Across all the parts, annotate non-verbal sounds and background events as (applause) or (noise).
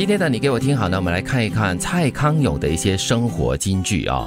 今天的你给我听好呢，我们来看一看蔡康永的一些生活金句啊。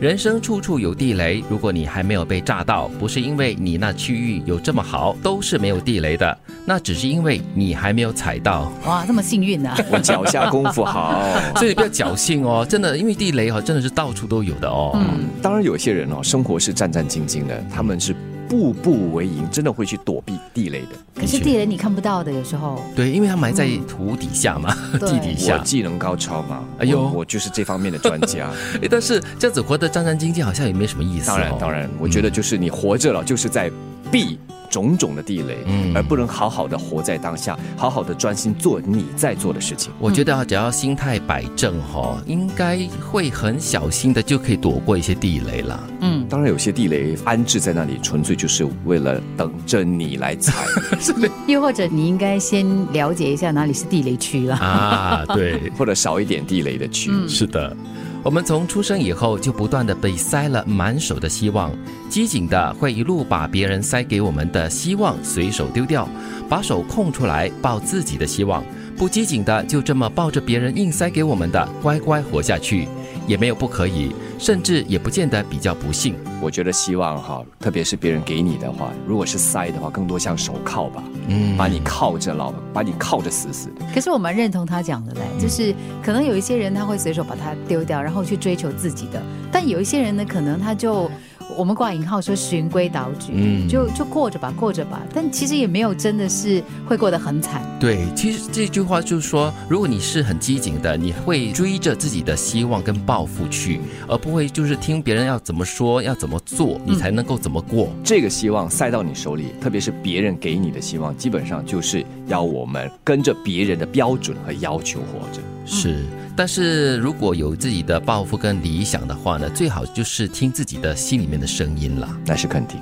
人生处处有地雷，如果你还没有被炸到，不是因为你那区域有这么好，都是没有地雷的，那只是因为你还没有踩到。哇，这么幸运呢、(laughs) 我脚下功夫好。(laughs) 所以不要侥幸哦，真的，因为地雷哈真的是到处都有的哦。嗯，当然有些人哦，生活是战战兢兢的，他们是步步为营，真的会去躲避地雷的。可是地雷你看不到的，有时候。对，因为它埋在土底下嘛，(laughs) 地底下。我技能高超嘛，哎呦我我就是这方面的专家。诶 (laughs) 但是这样子活得战战兢兢，好像也没什么意思、哦。当然，当然，我觉得就是你活着了，就是在避种种的地雷，嗯而不能好好的活在当下，好好的专心做你在做的事情。我觉得啊，只要心态摆正哈、应该会很小心的就可以躲过一些地雷了。嗯，当然，有些地雷安置在那里，纯粹就是为了等着你来踩。(laughs) 又或者你应该先了解一下哪里是地雷区了。啊，对，(laughs) 或者少一点地雷的区。嗯是的。我们从出生以后就不断的被塞了满手的希望，机警的会一路把别人塞给我们的希望随手丢掉，把手空出来抱自己的希望。不机警的就这么抱着别人硬塞给我们的，乖乖活下去，也没有不可以，甚至也不见得比较不幸。我觉得希望哈，特别是别人给你的话，如果是塞的话，更多像手铐吧，嗯把你铐着牢，把你铐着死死的。可是我蛮认同他讲的嘞，就是可能有一些人他会随手把它丢掉，然后去追求自己的，但有一些人呢，可能他就我们挂引号说循规蹈矩，嗯就就过着吧，过着吧，但其实也没有真的是会过得很惨。对，其实这句话就是说，如果你是很机警的，你会追着自己的希望跟抱负去，而不会就是听别人要怎么说，要怎么做，你才能够怎么过。这个希望塞到你手里，特别是别人给你的希望，基本上就是要我们跟着别人的标准和要求活着。是，但是如果有自己的抱负跟理想的话呢，最好就是听自己的心里面的声音了。那是肯定。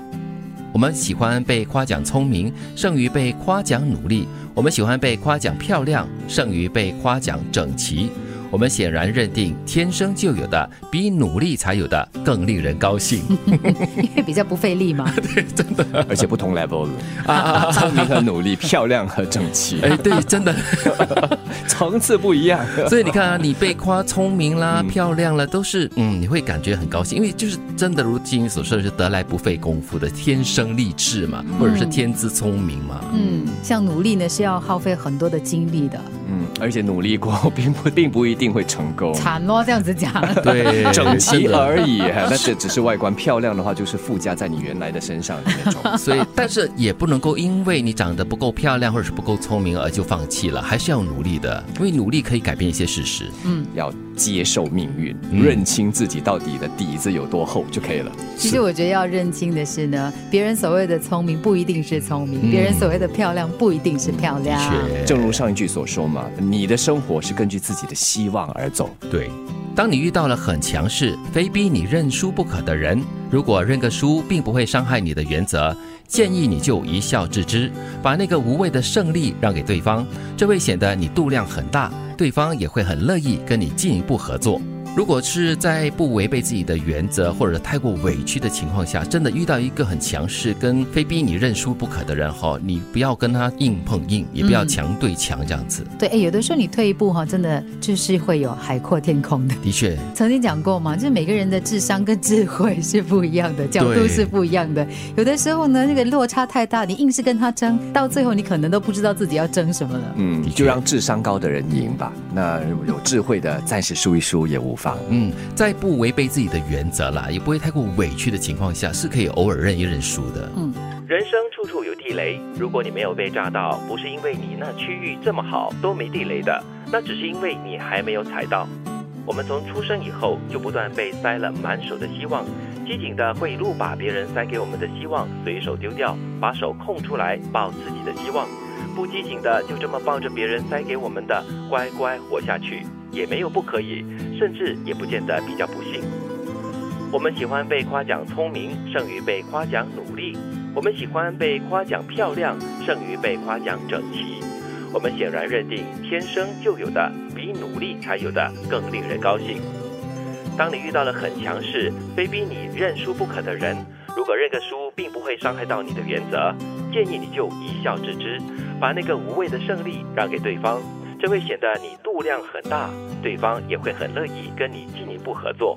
我们喜欢被夸奖聪明，胜于被夸奖努力；我们喜欢被夸奖漂亮，胜于被夸奖整齐。我们显然认定天生就有的比努力才有的更令人高兴。(laughs) 因为比较不费力嘛。(laughs) 对，真的而且不同 level 的，聪明和努力，漂亮和整齐，哎，对，真的。(laughs) 层次不一样。所以你看啊，你被夸聪明啦、漂亮了，都是嗯，你会感觉很高兴，因为就是真的如金英所说的是得来不费功夫的，天生丽质嘛，或者是天资聪明嘛。嗯，像努力呢是要耗费很多的精力的，嗯，而且努力过，(laughs) 并不并不一定会成功。惨咯，这样子讲。(laughs) 对，(laughs) 整齐而已，那这只是外观漂亮的话，就是附加在你原来的身上的那种。所以，但是也不能够因为你长得不够漂亮或者是不够聪明而就放弃了，还是要努力的，因为努力可以改变一些事实。嗯要接受命运，嗯认清自己到底的底子有多厚就可以了。其实我觉得要认清的是呢，别人所谓的聪明不一定是聪明，嗯别人所谓的漂亮不一定是漂亮。确正如上一句所说嘛，你的生活是根据自己的希望而走。对，当你遇到了很强势、非逼你认输不可的人，如果认个输并不会伤害你的原则，建议你就一笑置之，把那个无谓的胜利让给对方，这会显得你度量很大，对方也会很乐意跟你进一步合作。如果是在不违背自己的原则或者太过委屈的情况下，真的遇到一个很强势跟非逼你认输不可的人哈，你不要跟他硬碰硬，也不要嗯强对强这样子。对，哎，有的时候你退一步哈，真的就是会有海阔天空的。的确，曾经讲过嘛，就是每个人的智商跟智慧是不一样的，角度是不一样的。有的时候呢，那个落差太大，你硬是跟他争，到最后你可能都不知道自己要争什么了。嗯你，就让智商高的人赢吧。那有智慧的暂时输一输也无妨。嗯，在不违背自己的原则啦，也不会太过委屈的情况下，是可以偶尔认一认输的。嗯，人生处处有地雷，如果你没有被炸到，不是因为你那区域这么好都没地雷的，那只是因为你还没有踩到。我们从出生以后就不断被塞了满手的希望，机警的会一路把别人塞给我们的希望随手丢掉，把手空出来抱自己的希望。不机警的就这么抱着别人塞给我们的，乖乖活下去，也没有不可以，甚至也不见得比较不幸。我们喜欢被夸奖聪明，胜于被夸奖努力；我们喜欢被夸奖漂亮，胜于被夸奖整齐。我们显然认定天生就有的比努力才有的更令人高兴。当你遇到了很强势、非逼你认输不可的人，如果认个输并不会伤害到你的原则，建议你就一笑置之，把那个无谓的胜利让给对方，这会显得你度量很大，对方也会很乐意跟你进一步合作。